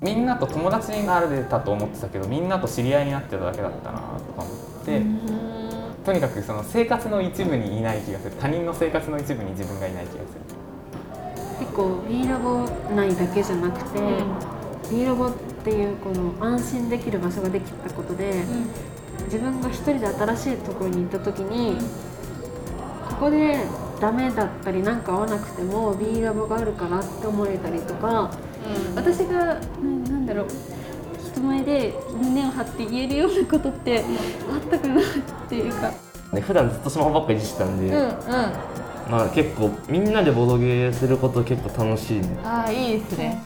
みんなと友達になれたと思ってたけどみんなと知り合いになってただけだったなとか思ってとにかくその生活の一部にいない気がする。他人の生活の一部に自分がいない気がする。結構 B ラボ内だけじゃなくて、B ラボっていうこの安心できる場所ができたことで、自分が一人で新しいところに行った時に、ここでダメだったりなんか合わなくても B ラボがあるからって思えたりとか、私がななんだろう人前で胸を張って言えるようなことってあったかなっていうか。で普段ずっとスマホばっかりいじってたんで、うんうん。まあ結構みんなでボードゲーすること結構楽しいね。ああいいですね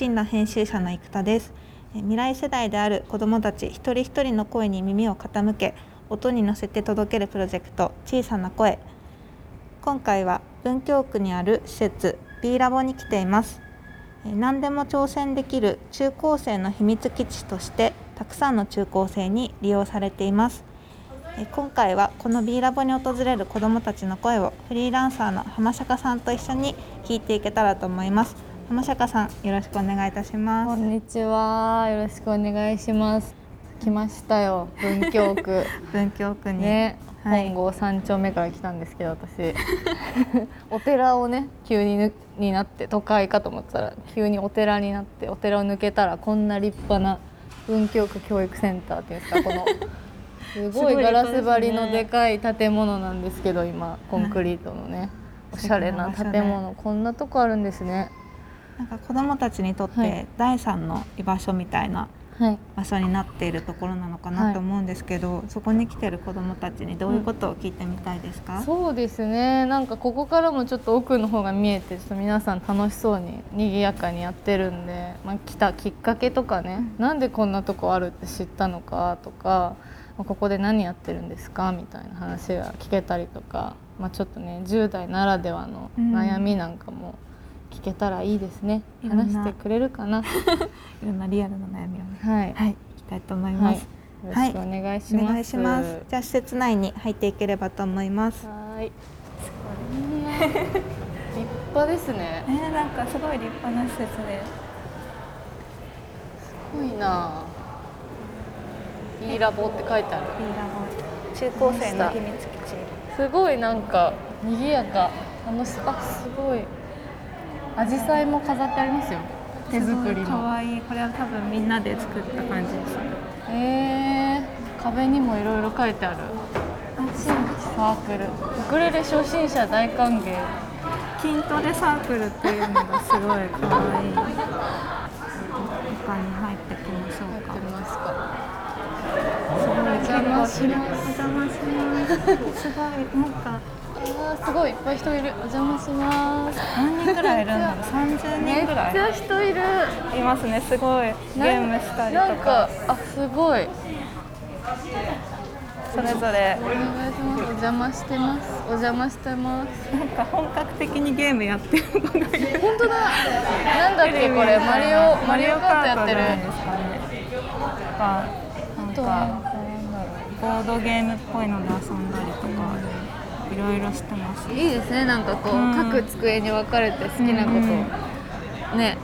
にちは、新羅編集者の生田です。え未来世代である子どもたち一人一人の声に耳を傾け、音に乗せて届けるプロジェクト小さな声。今回は文京区にある施設 B ラボに来ています。え何でも挑戦できる中高生の秘密基地としてたくさんの中高生に利用されています。え今回はこの B ラボに訪れる子どもたちの声をフリーランサーの浜坂さんと一緒に聞いていけたらと思います。浜坂さん、よろしくお願いいたしこます。んにちは。よろしくお願いします。来ましたよ。文京区。文京区に、ね、はい。本郷三丁目から来たんですけど私。お寺をね急にぬになって都会かと思ってたら急にお寺になってお寺を抜けたらこんな立派な文京区教育センターっていうんですかこの。すごいガラス張りのでかい建物なんですけど今コンクリートのねおしゃれな建物こんなとこあるんですねなんか子どもたちにとって、はい。第三の居場所みたいなはい。場所になっているところなのかなと思うんですけど、そこに来てる子どもたちにどういうことを聞いてみたいですか、そうですね。なんかここからもちょっと奥の方が見えてちょっと皆さん楽しそうに賑やかにやってるんで、まあ、来たきっかけとかね、なんでこんなとこあるって知ったのかとか、まあここで何やってるんですか？みたいな話が聞けたりとか、まあ、ちょっとね10代ならではの悩みなんかも聞けたらいいですね、話してくれるかな いろんなリアルな悩みをねはい、はい、聞きたいと思いはい、まよす。ろしくお願いします、お願いします。じゃあ施設内に入っていければと思います。はーい。立派ですね。えー、なんかすごい立派な施設で、すごいな。いいラボって書いてある。B ラボ中高生の秘密基地。すごいなんか賑やか。楽しあすごい。紫陽花も飾ってありますよ。手作り可の。愛いこれは多分みんなで作った感じです。えー、壁にもいろいろ書いてある。新規サークル。ウクレレ初心者大歓迎。筋トレサークルっていうのがすごい可愛い。中に入ってきましょうかやって。みますか。すごいお邪魔しますお邪魔します。すごいなんかあーすごいいっぱい人いる。お邪魔します。何人ぐらいいるんだろう？三十めっ人ぐらい。ちゃ人いる。いますね。すごい。ゲームしたりとなんかあすごい。それぞれ。お願いします。お邪魔してます。お邪魔してます。なんか本格的にゲームやってる子がいる。本当だ。なんだっけこれ。マリオマリオカートやってる。じゃないですかね。なんかなんだろボードゲームっぽいので遊んだりとか。いろいろしてます。ういいですねなんかこう、うん。各机に分かれて好きなこと。を、うん。ね。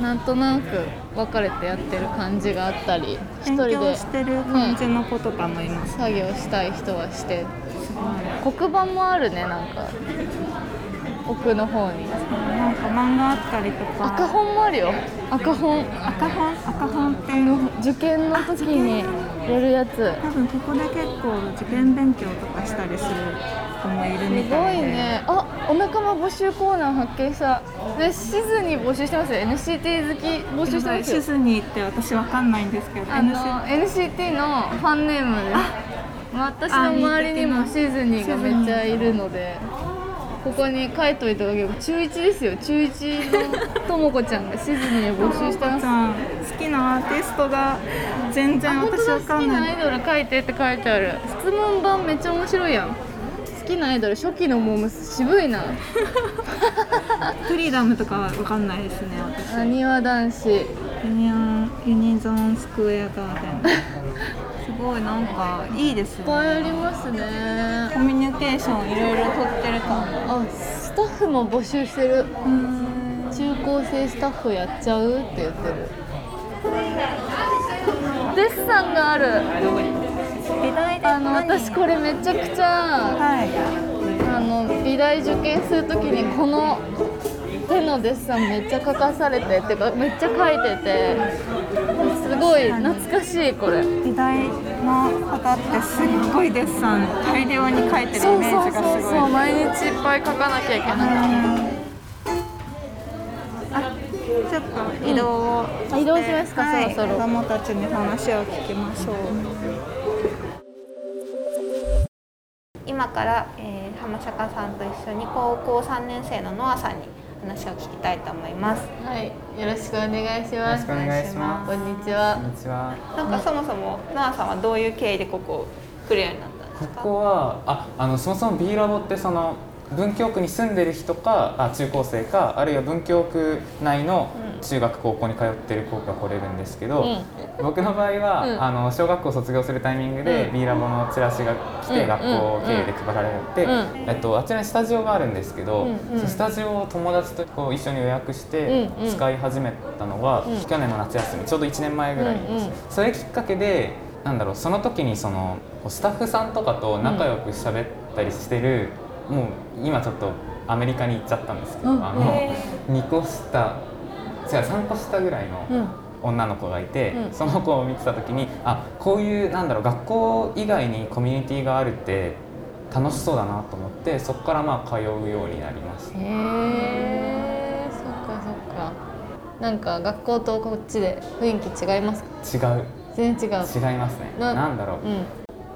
なんとなく分かれてやってる感じがあったり一勉人で。強してる感じの子とかもいます。作業したい人はして。すごい。黒板もあるねなんか。奥の方に。なんか漫画あったりとか。赤本もあるよ。赤本。赤本？赤本って受験の時にやるやつ。多分ここで結構受験勉強とかしたりする子もいるみすごいたいで。ね。あお仲間募集コーナー発見した。でシズに募集してますよ。NCT 好き募集してますよ。シズニーって私わかんないんですけど、あの NC NCT のファンネームです私の周りにもシズニーがめっちゃいるのでここに書いといただければ中1ですよ。中1のともこちゃんがシズニーを募集してます。好きなアーティストが全然私わかんなないアイドル書いてって書いてある。質問版めっちゃ面白いやん好好きなアイドル初期のモームス渋いな。フリーダムとかは分かんないですね私。なにわ男子。ユニオンユニゾンスクエアガーデン。すごいなんかいいですいっねぱいありますね。コミュニケーションいろいろ取ってる感あスタッフも募集してる。うん。中高生スタッフやっちゃうって言ってる。デッサンがある美大であの何私これめちゃくちゃはい。あの美大受験するときにこの手のデッサンめっちゃ描かされてっていうかめっちゃ描いててすごい懐かしいこれ。美大の方ってすっごいデッサン大量に描いてるイそうメージがそうそうすごいそう毎日いっぱい描かなきゃいけなかっあちょっと移動をあ移動しますか？はい。そろそろ。子供たちに話を聞きましょう今から、えー、浜坂さんと一緒に高校3年生のノアさんに話を聞きたいと思います。たはいよろしくお願いします。よろしくお願いしまこんにちは。すこんにちは。なんかそもそもノアさんはどういう経緯でここ来るようになったんですか？ここはああのそもそも B ラボってその文京区に住んでる人かあ中高生かあるいは文京区内の中学高校に通ってる子が来れるんですけど、僕の場合は、うん。あの小学校卒業するタイミングで、うん。B ラボのチラシが来て、うん。学校経営で配られて、うん。えっと、あちらにスタジオがあるんですけど、スタジオを友達とこう一緒に予約してうんうん。使い始めたのは、うん。去年の夏休みちょうど1年前ぐらいです、うんうん。それきっかけでなんだろうその時にそのスタッフさんとかと仲良く喋ったりしてる、もう今ちょっとアメリカに行っちゃったんですけど、うん。あの2個下違う3個下ぐらいのうん。女の子がいて、うん。その子を見てた時にあこういうなんだろう学校以外にコミュニティがあるって楽しそうだなと思ってそこからまあ通うようになりました。へえそっかそっか。なんか学校とこっちで雰囲気違いますか？違う。全然違う。違いますね。ななんだろう、うん。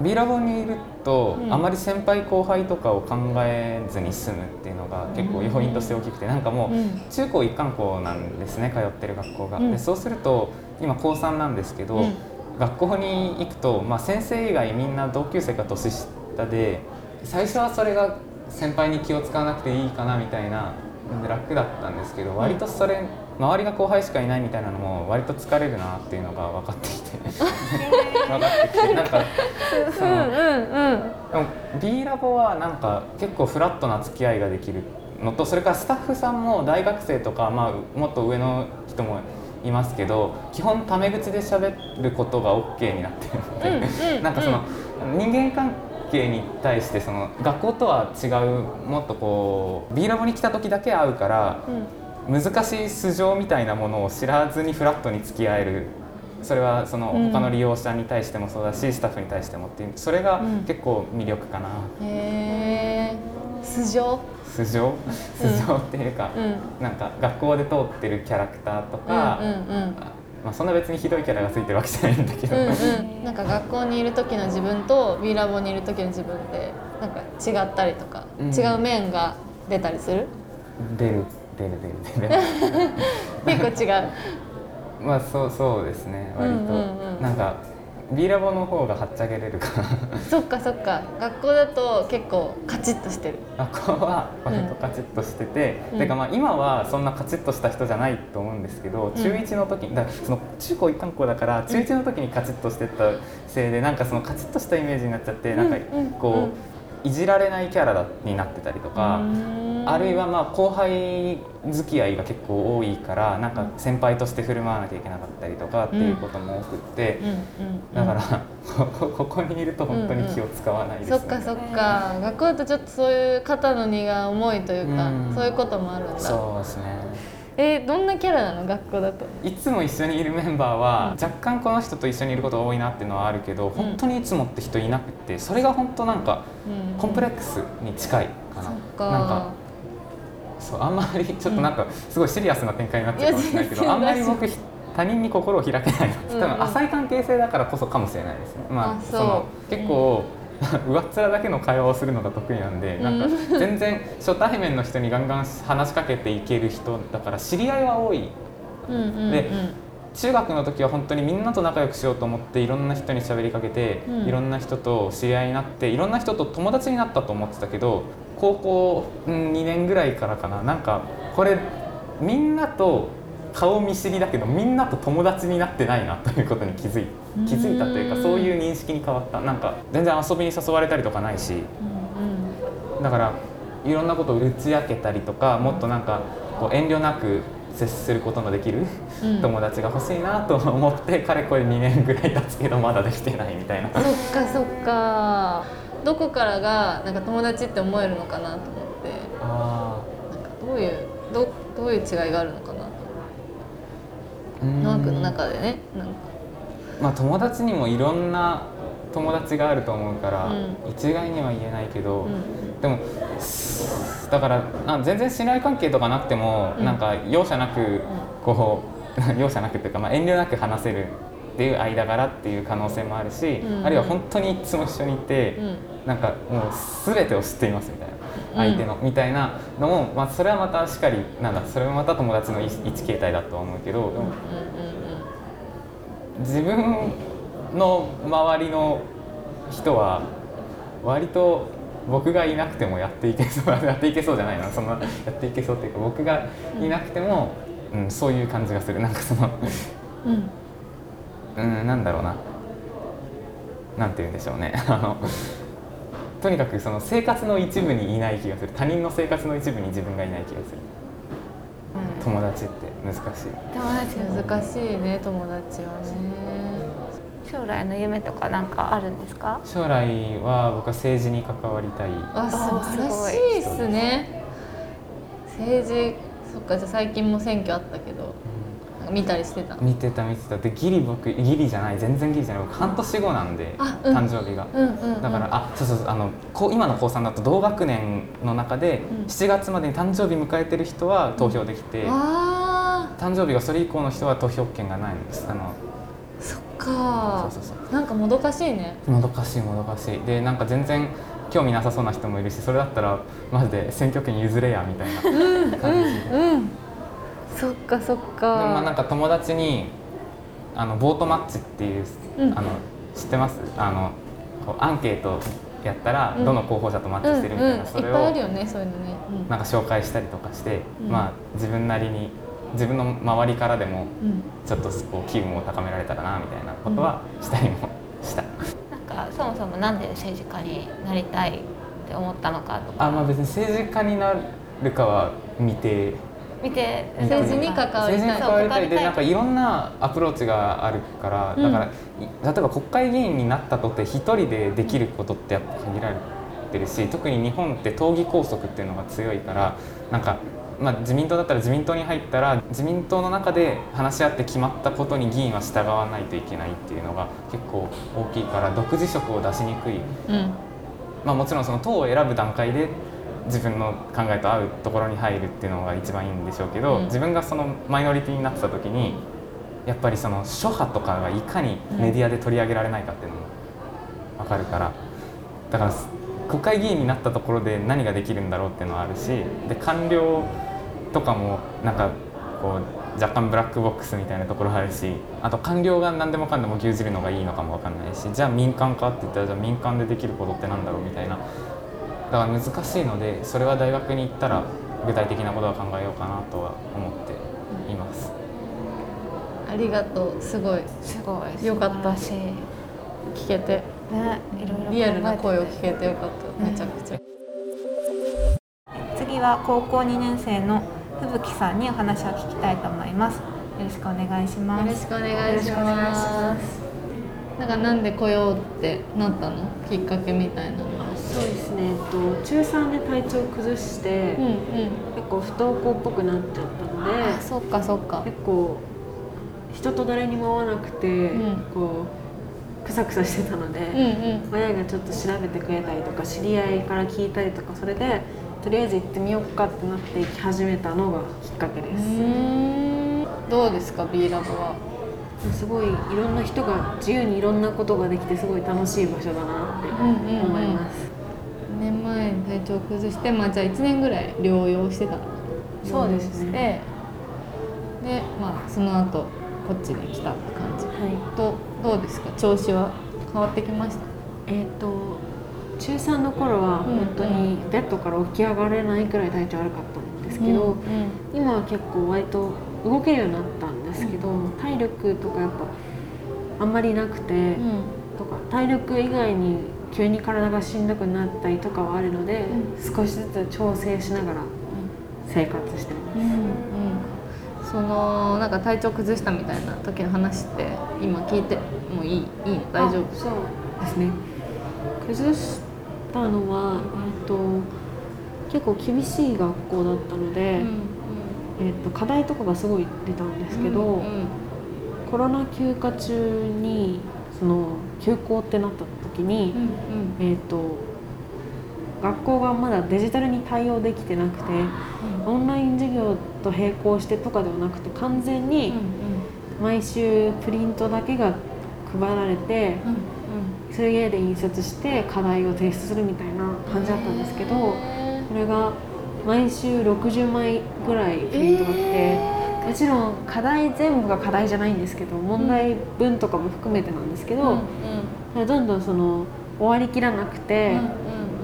B ラボにいると、うん。あまり先輩後輩とかを考えずに済むっていうのが結構要因として大きくてなんかもう、うん。中高一貫校なんですね通ってる学校が、うん。でそうすると今高3なんですけど、うん。学校に行くと、まあ、先生以外みんな同級生か年下で最初はそれが先輩に気を使わなくていいかなみたいな楽だったんですけど割とそれ周りが後輩しかいないみたいなのも割と疲れるなっていうのが分かってきて。分かってきて。なんかそのうんうんうん。でも B ラボはなんか結構フラットな付き合いができるのとそれからスタッフさんも大学生とか、まあ、もっと上の人もいますけど基本タメ口で喋ることが OK になって。るので、うんうん。なんかその人間関係に対してその学校とは違うもっとこう B ラボに来た時だけ会うから難しい素性みたいなものを知らずにフラットに付き合える。それはそのうん。他の利用者に対してもそうだし、スタッフに対してもっていう。それがうん。結構魅力かな、へえ素性？素性？素性っていうか、うん。なんか学校で通ってるキャラクターとか、うんうんまあ、そんな別にひどいキャラがついてるわけじゃないんだけど、うんうん。なんか学校にいる時の自分と B ラボにいる時の自分でなんか違ったりとか、うん。違う面が出たりする？出る出る出る出る。結構違う。まあそうそうですね割と、うんうんうん。なんか B ラボの方がはっちゃけれるかな。そっかそっか。学校だと結構カチッとしてる。学校は割とカチッとしてて、うん。てかまあ今はそんなカチッとした人じゃないと思うんですけど、中1の時にだその中高一貫校だから中1の時にカチッとしてたせいでなんかそのカチッとしたイメージになっちゃってなんかうんうんこう、うんいじられないキャラだになってたりとか。あるいはまあ後輩付き合いが結構多いからなんか先輩として振る舞わなきゃいけなかったりとかっていうことも多くって、だから ここにいると本当に気を使わないです、ね。そっかそっか。学校だとちょっとそういう肩の荷が重いというか、うん。そういうこともあるんだ。そうですねえーどんなキャラなの？学校だと。いつも一緒にいるメンバーは若干この人と一緒にいることが多いなっていうのはあるけど本当にいつもって人いなくてそれが本当なんかうん。コンプレックスに近いかな。そっか。なんかそうあんまりちょっとなんかすごいシリアスな展開になっちゃうかもしれないけ いやどあんまり僕ひ他人に心を開けない多うんうん。分浅い関係性だからこそかもしれないですね。まああその結構 上っ面だけの会話をするのが得意なんでなんか全然初対面の人にガンガン話しかけていける人だから知り合いは多い。で中学の時は本当にみんなと仲良くしようと思っていろんな人に喋りかけて、うん。いろんな人と知り合いになっていろんな人と友達になったと思ってたけど高校うん2年ぐらいからかな。なんかこれみんなと顔見知りだけどみんなと友達になってないなということに気づい気づいたというかそういう認識に変わった。なんか全然遊びに誘われたりとかないし。だからいろんなことを打ち明けたりとかもっとなんかこう遠慮なく接することのできるうん。友達が欲しいなと思ってかれこれ2年ぐらい経つけどまだできてないみたいな。そっかそっか。どこからがなんか友達って思えるのかなと思って。あなんかどういうどどういう違いがあるのかなーうんノア君の中でねなんか。まあ友達にもいろんな友達があると思うから、うん。一概には言えないけど、うん。でもだからあ全然信頼関係とかなくても、うん。なんか容赦なくこう 容赦なくっていうか、まあ、遠慮なく話せるっていう間柄っていう可能性もあるし、うん。あるいは本当にいつも一緒にいて、うん。なんかもう全てを知っていますみたいな。うん相手の、みたいなのも、まあ、それはまたしっかりなんだそれもまた友達の一一形態だとは思うけど、でも自分の周りの人は割と僕がいなくてもやっていけそう やっていけそうじゃないなそのやっていけそうっていうか僕がいなくても、うんそういう感じがする。なんかそのうんうん。うんなんだろうな。なんて言うんでしょうね。あのとにかくその生活の一部にいない気がする。他人の生活の一部に自分がいない気がする。友達って難しい。友達難しいね友達はね。将来の夢とかなんかあるんですか？将来は僕は政治に関わりたい。あ素晴らしいっすね。政治そっかじゃあ最近も選挙あったけどか見たりしてた見てた見てた。でギリ僕ギリじゃない。全然ギリじゃない。僕半年後なんで、あうん。誕生日が、うんうん、うん、だからあそうそうそう。あのこう今の高3だと同学年の中でうん。7月までに誕生日迎えてる人は投票できて、あ。誕生日がそれ以降の人は投票権がないんです。あのーそっか。そうそうそう。なんかもどかしいね。もどかしいもどかしい。でなんか全然興味なさそうな人もいるしそれだったらマジで選挙権譲れやみたいな感じで、うんそっかそっでもまあなんかか友達にあのボートマッチっていう、うん。あの知ってます？あのこうアンケートやったらうん。どの候補者とマッチしてるみたいな、うんうん、それをいっぱいあるよねそういうのね、うん。なんか紹介したりとかして、うん。まあ自分なりに自分の周りからでもうん。ちょっとこう気分を高められたらなみたいなことはしたりもした、なんかそもそもなんで政治家になりたいって思ったのかとか。あまあ別に政治家になるかは未定見て政治に関わりたい。政治に関わりたい。でなんかいろんなアプローチがあるから、うん。だからい例えば国会議員になったとって一人でできることってやっぱ限られてるし特に日本って党議拘束っていうのが強いからなんか、まあ、自民党だったら自民党に入ったら自民党の中で話し合って決まったことに議員は従わないといけないっていうのが結構大きいから独自色を出しにくい。うん。まあ、もちろんその党を選ぶ段階で自分の考えと合うところに入るっていうのが一番いいんでしょうけど、うん。自分がそのマイノリティになってた時にやっぱりその諸派とかがいかにメディアで取り上げられないかっていうのも分かるから。だから国会議員になったところで何ができるんだろうっていうのはあるしで官僚とかもなんかこう若干ブラックボックスみたいなところあるしあと官僚が何でもかんでも牛耳るのがいいのかも分かんないしじゃあ民間かって言ったらじゃあ民間でできることってなんだろうみたいなだから難しいのでそれは大学に行ったら具体的なことは考えようかなとは思っています。ありがとうすごい。すごい。よかったしい聞けて。ねいろいろリアルな声を聞けてよかった。めちゃくちゃ、次は高校2年生の吹雪さんにお話を聞きたいと思います。よろしくお願いしまよろすしくお願いします。なんかなんで来ようってなったの？きっかけみたいなのそうですね、えっと、中3で体調崩して、うんうん。結構不登校っぽくなっちゃったのであそっかそっか。結構人と誰にも会わなくて、うん。こうクサクサしてたので、うんうん。親がちょっと調べてくれたりとか知り合いから聞いたりとかそれでとりあえず行ってみようかってなって行き始めたのがきっかけでうす、どうですか B ラボは？すごいいろんな人が自由にいろんなことができてすごい楽しい場所だなってうんうんうん。思います、2年前に体調崩してまあじゃあ1年ぐらい療養してた。のそうですね。でまあその後こっちに来たって感じ。はい。とどうですか？調子は変わってきました？えっ、と中3の頃はうん本当にベッドから起き上がれないくらい体調悪かったんですけど、今は結構割と動けるようになったんですけど、体力とかやっぱあんまりなくて、とか体力以外に急に体がしんどくなったりとかはあるので、少しずつ調整しながら生活してます。うん。うん。そのなんか体調崩したみたいな時の話って今聞いてもいい？いいの？大丈夫？あそうですね。崩したのは、えっと結構厳しい学校だったので、えっと課題とかがすごい出たんですけど、うん。コロナ休暇中にその休校ってなった時に、うんえっと学校がまだデジタルに対応できてなくて、オンライン授業と並行してとかではなくて完全に毎週プリントだけが配られて、それ家で印刷して課題を提出するみたいな感じだったんですけどこれが毎週60枚ぐらいプリントが来て、もちろん課題全部が課題じゃないんですけど問題文とかも含めてなんですけど、それどんどんその終わりきらなくて、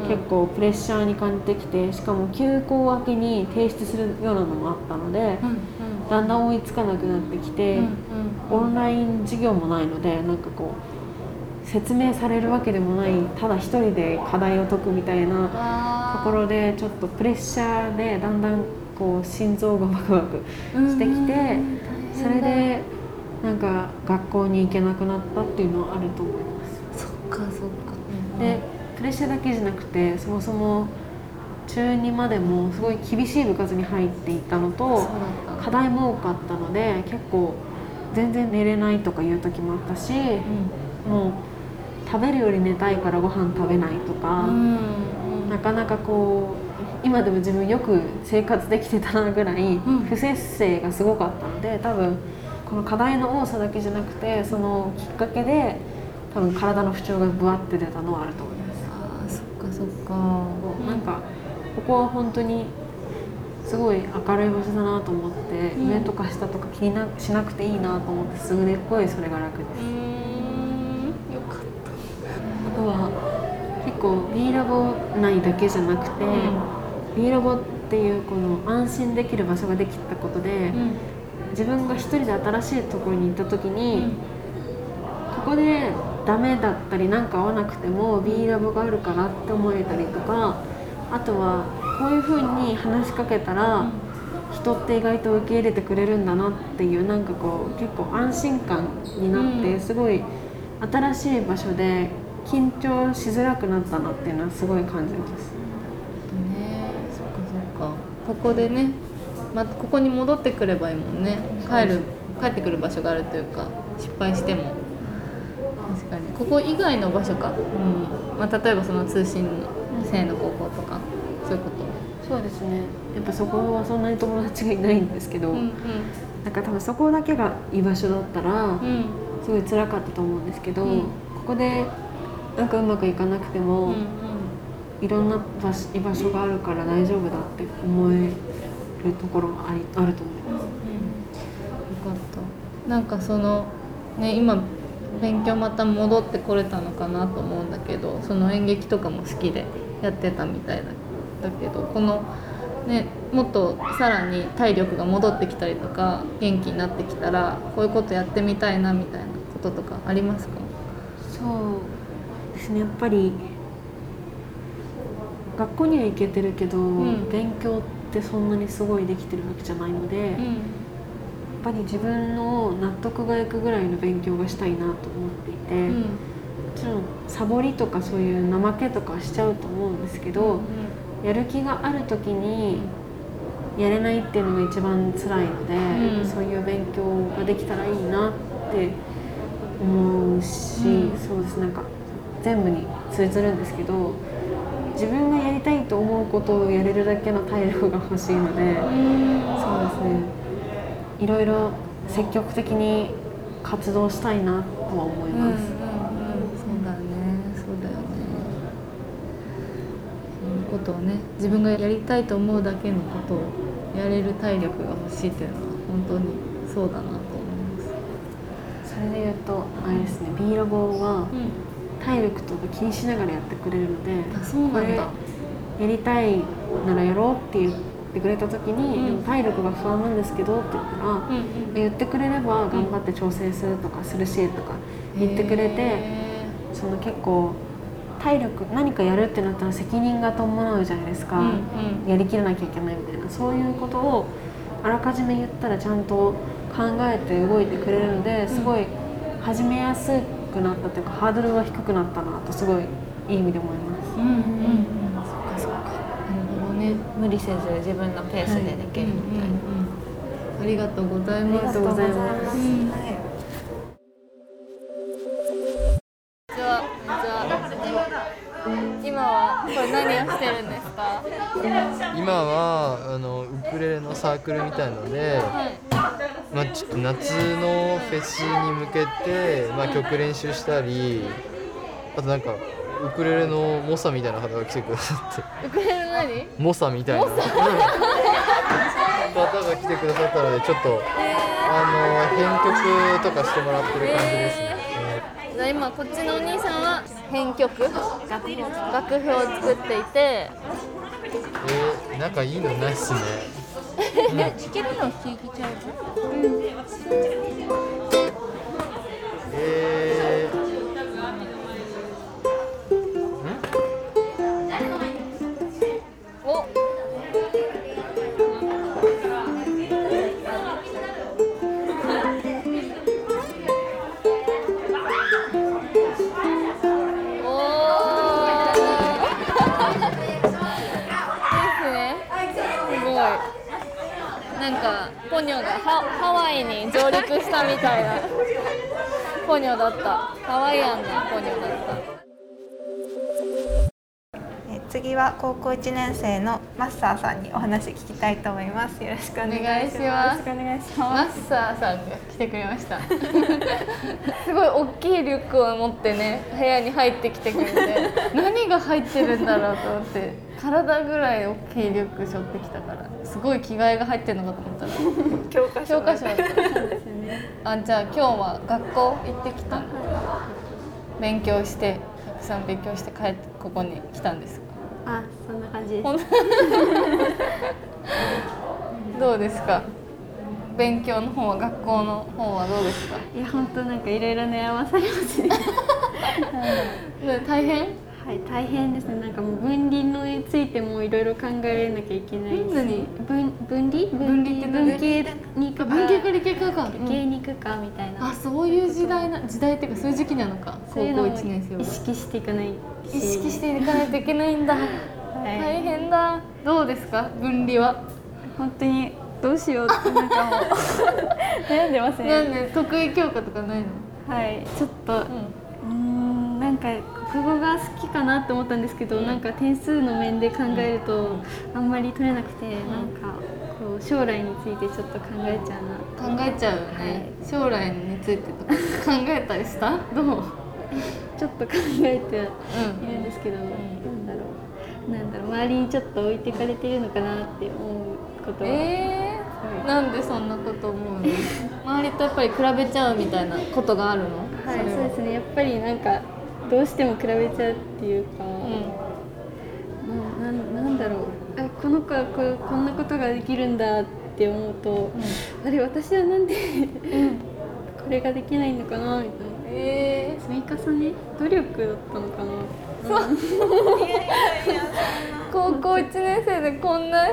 結構プレッシャーに感じてきてしかも休校明けに提出するようなのもあったので、だんだん追いつかなくなってきて。オンライン授業もないのでなんかこう説明されるわけでもないただ一人で課題を解くみたいなところでちょっとプレッシャーでだんだんこう心臓がバクバクしてきてそれでなんか学校に行けなくなったっていうのはあると思います。そっかそっか。でプレッシャーだけじゃなくてそもそも中2までもすごい厳しい部活に入っていたのと課題も多かったので結構全然寝れないとかいう時もあったし、もう食べるより寝たいからご飯食べないとか、なかなかこう今でも自分よく生活できてたなぐらいん。不摂生がすごかったので多分この課題の多さだけじゃなくてそのきっかけで多分体の不調がぶわって出たのはあると思います。あーそっかそっか。なんかここは本当にすごい明るい場所だなと思って、上とか下とか気になしなくていいなと思ってすぐ寝っぽいそれが楽です。よかっあとは結構 B ラボ内だけじゃなくて、B ラボっていうこの安心できる場所ができたことで、自分が一人で新しいところに行った時に、ここでダメだったりなんか合わなくても B ラボがあるからって思えたりとかあとはこういうふうに話しかけたら、人って意外と受け入れてくれるんだなっていうなんかこう結構安心感になって、うん。すごい新しい場所で緊張しづらくなったなっていうのはすごい感じます。ここでねまたここに戻ってくればいいもんね。帰る帰ってくる場所があるというか失敗しても。確かに。ここ以外の場所か、うん。まあ、例えばその通信制の高校とかそういうこと。そうですね。やっぱそこはそんなに友達がいないんですけど、うんなんか多分そこだけが居場所だったら、うん。すごい辛かったと思うんですけど、うん。ここでなんかうまくいかなくても、うんいろんな場所居場所があるから大丈夫だって思えるところがありあると思います。よかった。なんかそのね今勉強また戻ってこれたのかなと思うんだけどその演劇とかも好きでやってたみたいだだけどこのねもっとさらに体力が戻ってきたりとか元気になってきたらこういうことやってみたいなみたいなこととかありますか？そうですね。やっぱり学校には行けてるけど、ん。勉強ってそんなにすごいできてるわけじゃないので、やっぱり自分の納得がいくぐらいの勉強がしたいなと思っていて、もちろんサボりとかそういう怠けとかはしちゃうと思うんですけど、やる気がある時にやれないっていうのが一番辛いので、うん。そういう勉強ができたらいいなって思うし、うん。そうです。なんか全部に通ずるんですけど自分がやりたいと思うことをやれるだけの体力が欲しいので、そうですね。いろいろ積極的に活動したいなとは思いうんうん。そうだね。そうだよね。そういうことをね自分がやりたいと思うだけのことをやれる体力が欲しいっていうのは本当にそうだなと思います。それで言うとあれですね。B ラボは体力とか気にしながらやってくれるのであそうなんだ。やりたいならやろうって言ってくれた時に、うん。でも体力が不安なんですけどって言ったら、うん言ってくれれば頑張って調整するとかするしとか言ってくれてへその結構体力何かやるってなったら責任が伴うじゃないですか、ーうんうん。やりきらなきゃいけないみたいな。そういうことをあらかじめ言ったらちゃんと考えて動いてくれるのですごい始めやすくなったというかハードルは低くなったなとすごいいい意味で思います。うんうんうんそっかそっかなるほどね無理せず自分のペースでできるみたいな、ありがとうございます。ありがとうございますうんはい。今はこれ何をしてるんですか？今はあのウクレレのサークルみたいので、はい。まあ、ちょっと夏のフェスに向けて、まあ、曲練習したりあとなんかウクレレの猛者みたいな方が来てくださって。ウクレレ何？猛者みたいな。うん。方が来てくださったのでちょっと、あの編曲とかしてもらってる感じですね。じゃあ今こっちのお兄さんは編曲？楽譜を作っていて、えー、なんかいいのないっすね。弾けるの弾けちゃううん。えーニョがハハワイに上陸したみたいな。ポニョだった。ハワイアンなポニョだった。次は高校1年生のマッサーさんにお話聞きたいと思います。よろしくお願いします。お願いします。マッサーさんが来てくれました。すごい大きいリュックを持ってね部屋に入ってきてくれて 何が入ってるんだろうと思って体ぐらい大きいリュック背負ってきたからすごい着替えが入ってるのかと思ったら教科書。教科書だったあじゃあ今日は学校行ってきた勉強してたくさん勉強して帰ってここに来たんですかあそんな感じ どうですか？勉強の方は学校の方はどうですか？いや本当なんかいろいろ悩まされますね。で 大変？はい大変ですね。なんかもう分離のについてもいろいろ考えなきゃいけない分分離？分離って何文系に行くか。文系か理系か。か、理系に行くかみたいな、あそういう時代な時代っていうかそういう時期なの？か高校そういうのも1年生は。意識していかないし意識していかないといけないんだ、はい。大変だ。どうですか？分離は。本当にどうしようってなんかもう。悩んでますなんねで？得意教科とかないの？はい。ちょっと。うんなんか国語が好きかなって思ったんですけど、なんか点数の面で考えるとあんまり取れなくて、なんかこう将来についてちょっと考えちゃうな考えちゃうよね、将来についてとか考えたりした？どう？ちょっと考えているんですけど、なん。だろうなんだろう。周りにちょっと置いてかれてるのかなって思うことは、えー、なんでそんなこと思うの？周りとやっぱり比べちゃうみたいなことがあるの？はい、そうですね。やっぱりなんかどうしても比べちゃうっていうか、うななんなんだろう。あこの子はこうこんなことができるんだって思うと、あれ私はなんでこれができないのかなみたいな。え積み重ね？努力だったのかな。ー、高校1年生でこんな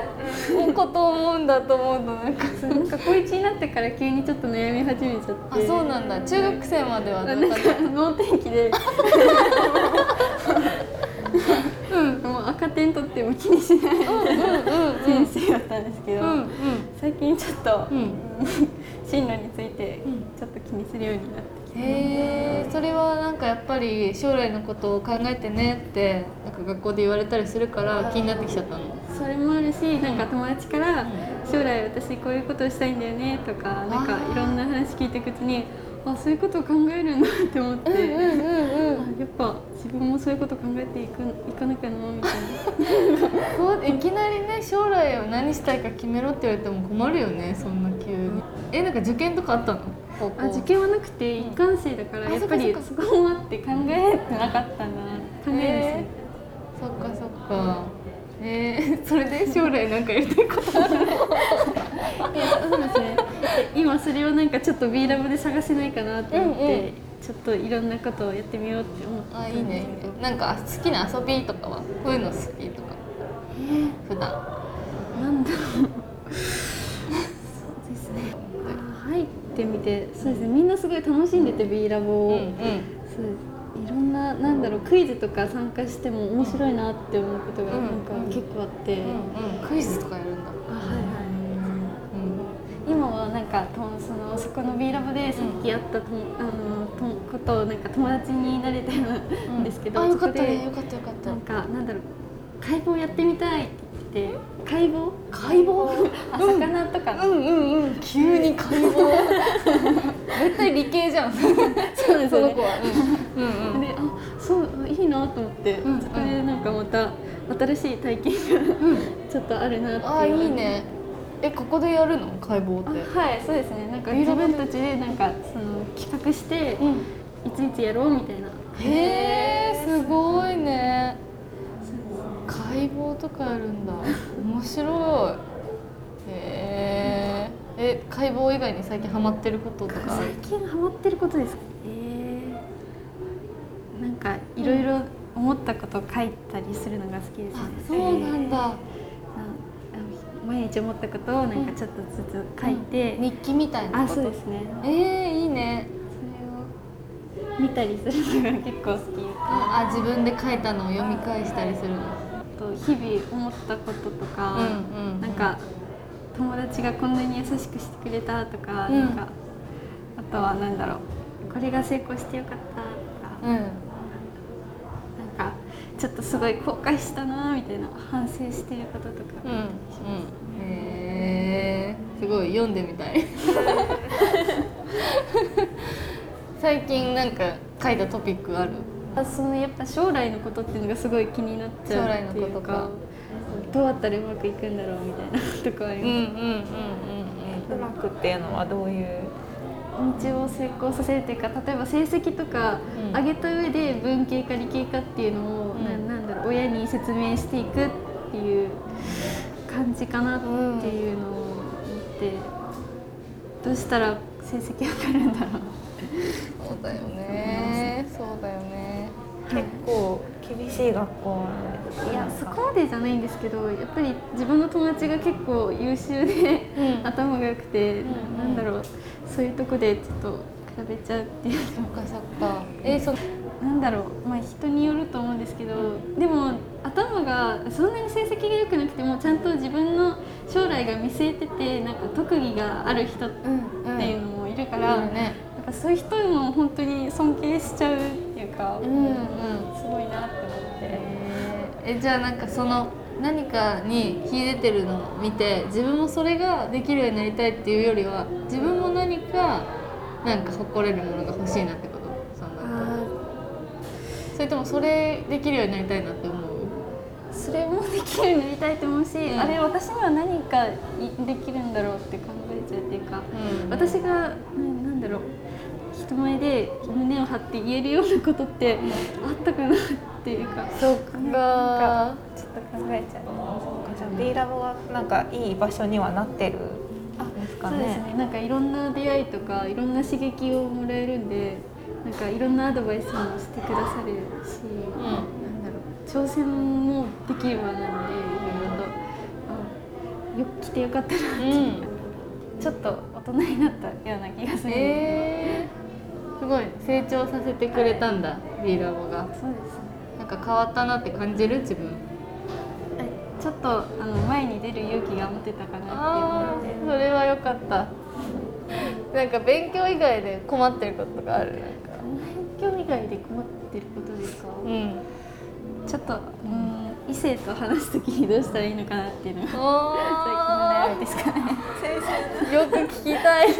こと思うんだと思うとなんかそうなんか高一になってから急にちょっと悩み始めちゃって。あそうなんだ。中学生まではなんか脳天気で。もう赤点取っても気にしない。先生だったんですけど、うんうん。最近ちょっと、うん。進路についてちょっと気にするようになってきて、へえそれはなんかやっぱり将来のことを考えてねってなんか学校で言われたりするから気になってきちゃったの？それもあるしなんか友達から将来私こういうことをしたいんだよねとかなんかいろんな話聞いていくうちにあそういうことを考えるんだって思って、うんうんうん。あやっぱ自分もそういうこと考えていくいかなきゃなみたいな。そういきなりね将来を何したいか決めろって言われても困るよねそんな急に。えなんか受験とかあったの？高校あ受験はなくて一貫生だからあやっぱりそこもあって考えてなかったな。考えですね、そっかそっか。えー、それで将来なんかやりたいことある いやそうですね。で今それをなんかちょっと B ラボで探せないかなと思って、うんうん。ちょっといろんなことをやってみようって思って。あいいね。いいねなんか好きな遊びとかは？こういうの好きとか。普段。なんだろうそうですねあ入ってみてそうですねみんなすごい楽しんでて B ラボを、うんうん。そういろんななんだろうクイズとか参加しても面白いなって思うことがうん。なんか結構あって、うんうん。クイズとかやるんだ。あはいはい。今はなんかとそのそこの B ラボでさっき会ったとも、あのとことをなんか友達になれたんですけど、あよかったよかったよかった。なんかなんだろう解剖やってみたいっって解剖？解剖？あ魚とかの、うんうんうん急に解剖。絶対理系じゃん。そうですよね。その子は。うん。うんうん。であそうあいいなと思って、うんそこでなんかまた新しい体験がちょっとあるなっていう。あいいね。えここでやるの？解剖って。あはいそうですね。なんか自分たちでなんかその企画して、いついつやろうみたいな。へえすごいね解剖とかやるんだ。面白い。へええ解剖以外に最近ハマってることとか？最近ハマってることですか？えー、なんかいろいろ思ったことを書いたりするのが好きですね。あそうなんだ。なあの毎日思ったことをなんかちょっとずつ書いて、日記みたいなあこと？そうですね。えー、いいね。それを見たりするのが結構好き。あ自分で書いたのを読み返したりするの？と日々思ったこととか、うんうんなんか友達がこんなに優しくしてくれたとか、うん。なんかあとはなんだろうこれが成功してよかったとか、うん。なんかちょっとすごい後悔したなみたいな反省してることとか、うんうん。へえすごい読んでみたい。最近なんか書いたトピックある？あそのやっぱ将来のことっていうのがすごい気になっちゃう将来のっていうかことか。どうやったらうまくいくんだろうみたいなとかありうんうんます、うん。うん。うまくっていうのはどういう道を成功させるっていうか例えば成績とかうん。上げた上で文系か理系かっていうのを、うん。ななん。だろう親に説明していくっていう感じかなっていうのを思って、どうしたら成績上がるん。だろうそうだよねそうだよね結構厳しい学校いやそこまでじゃないんですけどやっぱり自分の友達が結構優秀で、うん。頭が良くて、んななんだろうそういうとこでちょっと比べちゃうって。いうそっかそっか。えそなんだろう。まあ人によると思うんですけど、でも頭がそんなに成績が良くなくてもちゃんと自分の将来が見据えててなんか特技がある人ってうんいうのもいるから、うんね。なんかそういう人も本当に尊敬しちゃうか、うんうん。すごいなって思って。えじゃあなんかその何かに秀でてるのを見て自分もそれができるようになりたいっていうよりは自分も何かなんか誇れるものが欲しいなってこと？そんそれともそれできるようになりたいなって思う？ーそれもできるようになりたいと思うし、ん。あれ私には何かいできるんだろうって考えちゃうっていうか、うん。私がななんだろう人前で胸を張って言えるようなことってあったかなっていうか。そっなんかかちょっと考えちゃう。じゃあ B ラボはなんかいい場所にはなってる。んですかそうですね。ねなんかいろんな出会いとかいろんな刺激をもらえるんでなんかいろんなアドバイスもしてくださるし、うんなんだろう。挑戦もできる場なんでいろいろとあよく来てよかったなって。いうか、ちょっと大人になったような気がする。えー、すごい成長させてくれたんだ B ラボが。そうです。ねなんか変わったなって感じる自分？えちょっとあの前に出る勇気が持てたかなあっていうのでーそれは良かった。なんか勉強以外で困ってることとかある？なんか勉強以外で困ってることですか、うん。ちょっとうん異性と話すときにどうしたらいいのかなっていうのが最近のお悩みですかね。ーよく聞きたい。も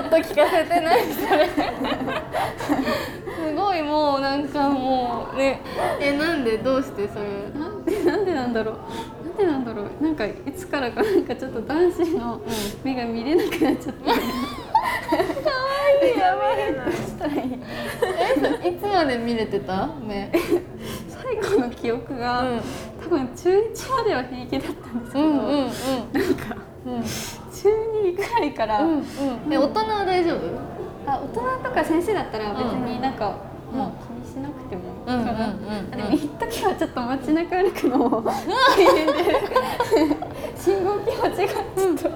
っと聞かせてないそれ。すごいもうなんかもうね。えなんでどうしてそういうなんでなんでなんだろう。なんでなんだろう。なんかいつからかなんかちょっと男子の目が見れなくなっちゃって。いつまで見れてた？目最後の記憶が、うん。多分中1までは平気だったんですけど、うんうんうん。なんかうん。中2ぐらいから、うんうんえ大人は大丈夫？あ大人とか先生だったら別になんか、うん。もう気にしなくてもうんいいかな、うんうんうんでも一時はちょっと街中歩くのも大変で信号機待ちがちょっと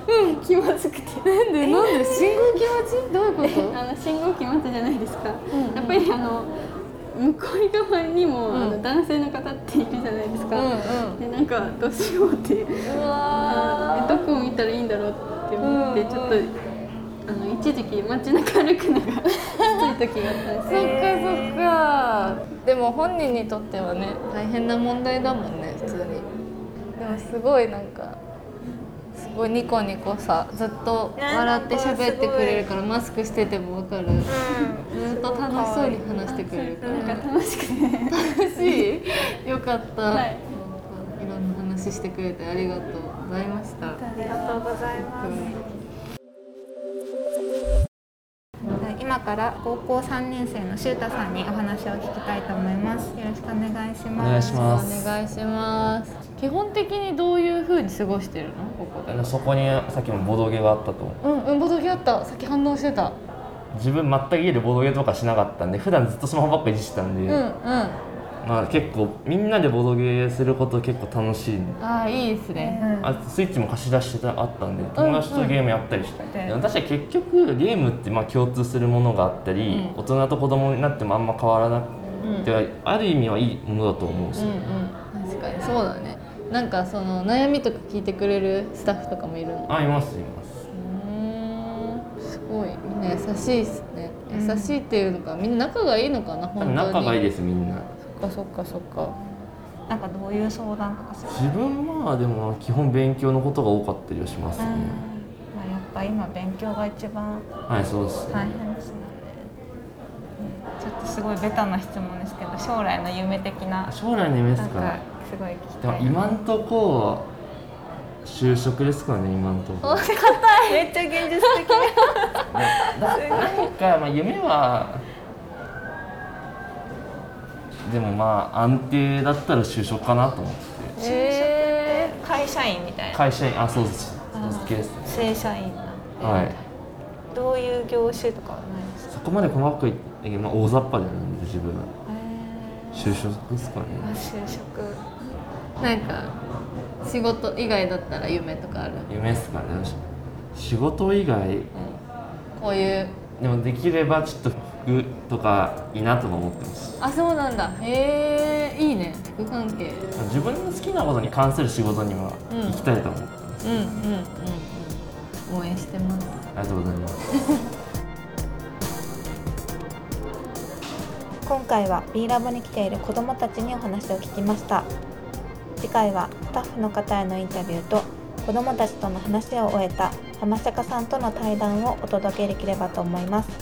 気まずくて。なんでなんで？信号機待ち？どういうこと？あの信号機待つじゃないですか、うん。やっぱりあの向こう側にも、うんあの男性の方っているじゃないですか、うんうん。でなんかどうしようっていう。うわどこを見たらいいんだろうって思って、うんちょっとあの一時期街中歩くのが きつい時があったんですそっかそっか。でも本人にとってはね大変な問題だもんね普通に。でもすごいなんかすごいニコニコさずっと笑って喋ってくれるからマスクしてても分かる、ずっと楽しそうに話してくれるから。なんか楽しくて。楽しい。よかった、はい。いろんな話してくれてありがとうございました。ありがとうございます。今から高校3年生のしゅうたさんにお話を聞きたいと思います。よろしくお願いします。お願いします。お願いします基本的にどういう風に過ごしてるの？ここで。あのそこにさっきもボドゲがあったと。うんうんボドゲあった。さっき反応してた。自分全く家でボドゲとかしなかったんで普段ずっとスマホばっかりいじってたんで、うんうん。まあ結構みんなでボドゲすること結構楽しい。ああいいですね、あスイッチも貸し出してたあったんで友達とゲームやったりして、うん。でも確かに結局ゲームってまあ共通するものがあったり、うん。大人と子供になってもあんま変わらなくうん。て、ある意味はいいものだと思うんですよ、うんうん。確かにそうだねなんかその悩みとか聞いてくれるスタッフとかもいるの？あいますいます。うーんすごい。みんな優しいっすね。優しいっていうのかみんな仲がいいのかな多本当に。分仲がいいですみんな。そっかそっか。そっかなんかどういう相談とかする。自分はでも基本勉強のことが多かったりはしますね、まあやっぱ今勉強が一番はいそうです大変ですよね。ちょっとすごいベタな質問ですけど、将来の夢的な。将来の夢ですかすごい聞きでもたい。今んとこ就職ですかね今んとこめっちゃ現実的。なんかまあ夢はでもまあ安定だったら就職かなと思ってえ会社員みたいな。会社員あそうですそうですね正社員な。はいどういう業種とかはないですか？そこまで細かく言ってまあ大雑把でなんで自分就職ですかねー、就職。ー、なんか仕事以外だったら夢とかある？夢ですかね。仕事以外？こういう。でもできればちょっと服とかいいなとか思ってます。あそうなんだ。へえいいね。服関係。自分の好きなことに関する仕事にはうん。行きたいと思ってます、うんうんうん。うん応援してます。ありがとうございます。今回は B ラボに来ている子どもたちにお話を聞きました。次回はスタッフの方へのインタビューと子どもたちとの話を終えた浜坂さんとの対談をお届けできればと思います。